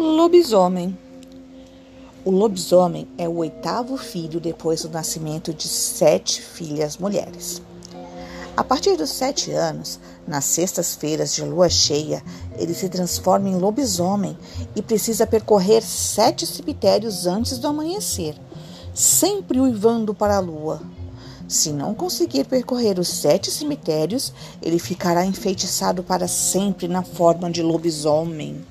Lobisomem. O lobisomem é o oitavo filho depois do nascimento de sete filhas mulheres. A partir dos sete anos, nas sextas-feiras de lua cheia, ele se transforma em lobisomem e precisa percorrer sete cemitérios antes do amanhecer, sempre uivando para a lua. Se não conseguir percorrer os sete cemitérios, ele ficará enfeitiçado para sempre na forma de lobisomem.